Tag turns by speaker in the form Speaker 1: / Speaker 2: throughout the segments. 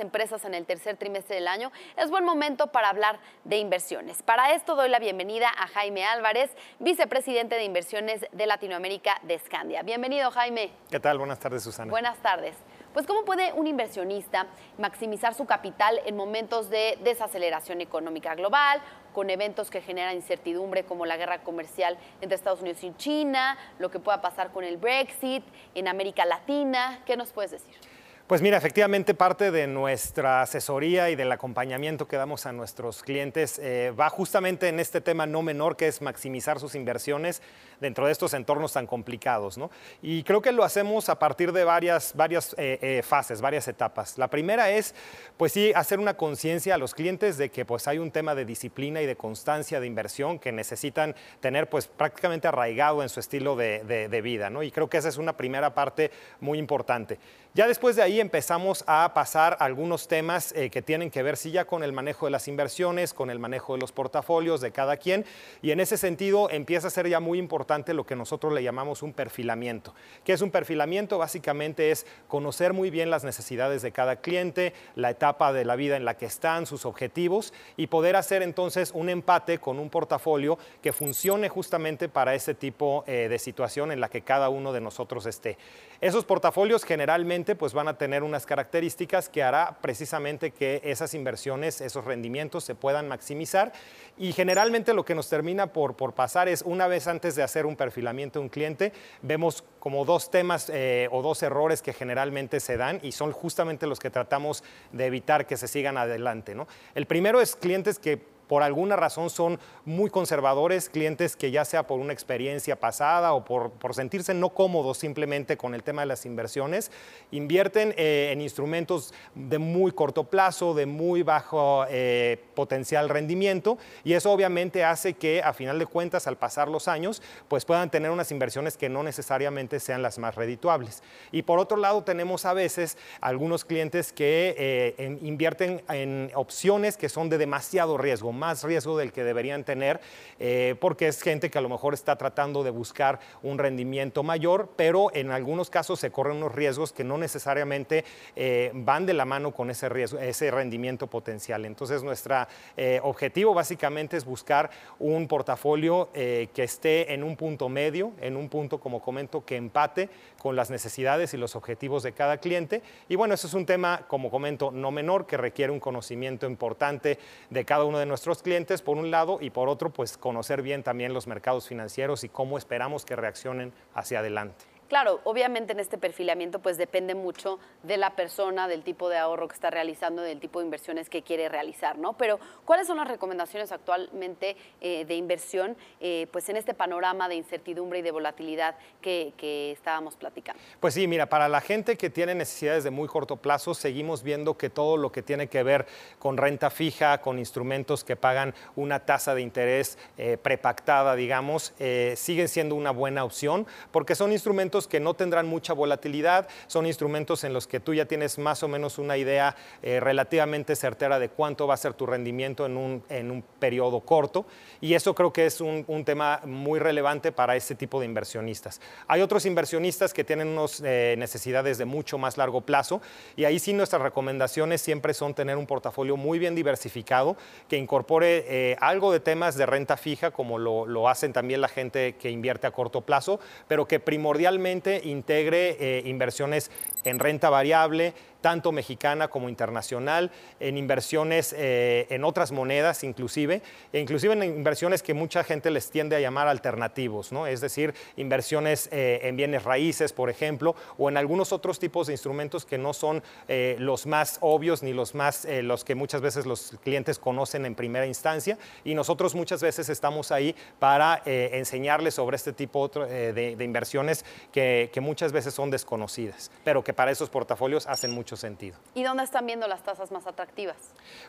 Speaker 1: empresas en el tercer trimestre del año, es buen momento para hablar de inversiones. Para esto doy la bienvenida a Jaime Álvarez, vicepresidente de inversiones de Latinoamérica de Scandia. Bienvenido, Jaime.
Speaker 2: ¿Qué tal? Buenas tardes, Susana.
Speaker 1: Buenas tardes. Pues ¿cómo puede un inversionista maximizar su capital en momentos de desaceleración económica global, con eventos que generan incertidumbre como la guerra comercial entre Estados Unidos y China, lo que pueda pasar con el Brexit en América Latina? ¿Qué nos puedes decir?
Speaker 2: Pues mira, efectivamente parte de nuestra asesoría y del acompañamiento que damos a nuestros clientes eh, va justamente en este tema no menor que es maximizar sus inversiones dentro de estos entornos tan complicados. ¿no? Y creo que lo hacemos a partir de varias, varias eh, eh, fases, varias etapas. La primera es, pues sí, hacer una conciencia a los clientes de que pues hay un tema de disciplina y de constancia de inversión que necesitan tener pues prácticamente arraigado en su estilo de, de vida. ¿no? Y creo que esa es una primera parte muy importante. Ya después de ahí empezamos a pasar algunos temas eh, que tienen que ver sí ya con el manejo de las inversiones, con el manejo de los portafolios de cada quien y en ese sentido empieza a ser ya muy importante lo que nosotros le llamamos un perfilamiento. ¿Qué es un perfilamiento? Básicamente es conocer muy bien las necesidades de cada cliente, la etapa de la vida en la que están, sus objetivos y poder hacer entonces un empate con un portafolio que funcione justamente para ese tipo eh, de situación en la que cada uno de nosotros esté. Esos portafolios generalmente pues van a tener unas características que hará precisamente que esas inversiones, esos rendimientos se puedan maximizar y generalmente lo que nos termina por, por pasar es una vez antes de hacer un perfilamiento de un cliente, vemos como dos temas eh, o dos errores que generalmente se dan y son justamente los que tratamos de evitar que se sigan adelante. ¿no? El primero es clientes que por alguna razón son muy conservadores, clientes que ya sea por una experiencia pasada o por, sentirse no cómodos simplemente con el tema de las inversiones, invierten eh, en instrumentos de muy corto plazo, de muy bajo eh, potencial rendimiento y eso obviamente hace que a final de cuentas al pasar los años pues puedan tener unas inversiones que no necesariamente sean las más redituables. Y por otro lado tenemos a veces algunos clientes que eh, invierten en opciones que son de demasiado riesgo más riesgo del que deberían tener, eh, porque es gente que a lo mejor está tratando de buscar un rendimiento mayor, pero en algunos casos se corren unos riesgos que no necesariamente eh, van de la mano con ese, riesgo, ese rendimiento potencial. Entonces, nuestro eh, objetivo básicamente es buscar un portafolio que esté en un punto medio, en un punto, como comento, que empate con las necesidades y los objetivos de cada cliente. Y bueno, eso es un tema, como comento, no menor, que requiere un conocimiento importante de cada uno de nuestros clientes, por un lado, y por otro, pues conocer bien también los mercados financieros y cómo esperamos que reaccionen hacia adelante.
Speaker 1: Claro, obviamente en este perfilamiento pues depende mucho de la persona, del tipo de ahorro que está realizando, del tipo de inversiones que quiere realizar, ¿no? Pero ¿cuáles son las recomendaciones actualmente eh, de inversión eh, pues en este panorama de incertidumbre y de volatilidad que, estábamos platicando?
Speaker 2: Pues sí, mira, para la gente que tiene necesidades de muy corto plazo, seguimos viendo que todo lo que tiene que ver con renta fija, con instrumentos que pagan una tasa de interés eh, prepactada, digamos, siguen siendo una buena opción porque son instrumentos que no tendrán mucha volatilidad, son instrumentos en los que tú ya tienes más o menos una idea eh, relativamente certera de cuánto va a ser tu rendimiento en un, en un periodo corto y eso creo que es un, tema muy relevante para ese tipo de inversionistas. Hay otros inversionistas que tienen unas eh, necesidades de mucho más largo plazo y ahí sí nuestras recomendaciones siempre son tener un portafolio muy bien diversificado que incorpore eh, algo de temas de renta fija como lo, lo hacen también la gente que invierte a corto plazo, pero que primordialmente integre eh, inversiones en renta variable, tanto mexicana como internacional, en inversiones eh, en otras monedas inclusive, e inclusive en inversiones que mucha gente les tiende a llamar alternativos, ¿no? es decir, inversiones eh, en bienes raíces, por ejemplo, o en algunos otros tipos de instrumentos que no son eh, los más obvios ni los más los que muchas veces los clientes conocen en primera instancia y nosotros muchas veces estamos ahí para enseñarles sobre este tipo de, inversiones que, que muchas veces son desconocidas, pero que para esos portafolios hacen mucho sentido.
Speaker 1: ¿Y dónde están viendo las tasas más atractivas?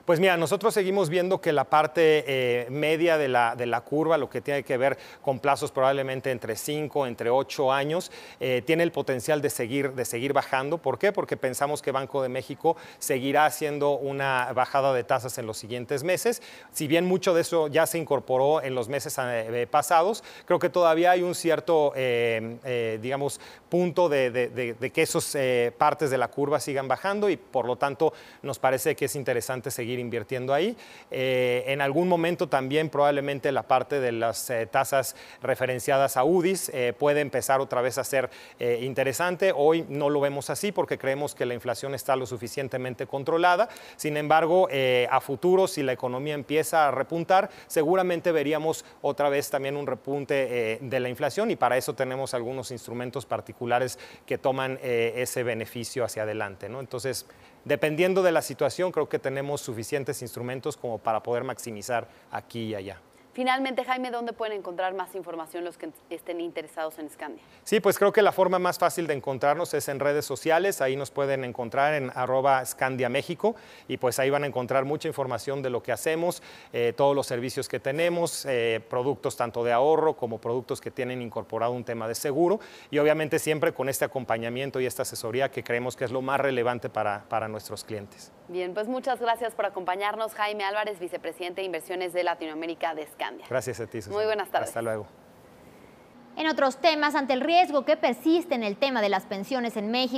Speaker 2: Pues mira, nosotros seguimos viendo que la parte eh, media de la, de la, curva, lo que tiene que ver con plazos probablemente entre 5, entre 8 años, eh, tiene el potencial de seguir, de seguir bajando. ¿Por qué? Porque pensamos que Banco de México seguirá haciendo una bajada de tasas en los siguientes meses. Si bien mucho de eso ya se incorporó en los meses eh, pasados, creo que todavía hay un cierto, digamos, punto de, de que esos eh, partes de la curva sigan bajando y por lo tanto nos parece que es interesante seguir invirtiendo ahí. Eh, en algún momento también probablemente la parte de las tasas referenciadas a UDIs puede empezar otra vez a ser interesante. Hoy no lo vemos así porque creemos que la inflación está lo suficientemente controlada. Sin embargo, a futuro, si la economía empieza a repuntar, seguramente veríamos otra vez también un repunte de la inflación y para eso tenemos algunos instrumentos particulares que toman eh, ese beneficio hacia adelante. Entonces, dependiendo de la situación, creo que tenemos suficientes instrumentos como para poder maximizar aquí y allá.
Speaker 1: Finalmente, Jaime, ¿dónde pueden encontrar más información los que estén interesados en Scandia?
Speaker 2: Sí, pues creo que la forma más fácil de encontrarnos es en redes sociales. Ahí nos pueden encontrar en arroba Scandia México y pues ahí van a encontrar mucha información de lo que hacemos, eh, todos los servicios que tenemos, eh, productos tanto de ahorro como productos que tienen incorporado un tema de seguro y obviamente siempre con este acompañamiento y esta asesoría que creemos que es lo más relevante para, para nuestros clientes.
Speaker 1: Bien, pues muchas gracias por acompañarnos, Jaime Álvarez, vicepresidente de Inversiones de Latinoamérica de Scandia.
Speaker 2: Gracias a ti,
Speaker 1: Muy buenas tardes.
Speaker 2: Hasta luego.
Speaker 3: En otros temas, ante el riesgo que persiste en el tema de las pensiones en México,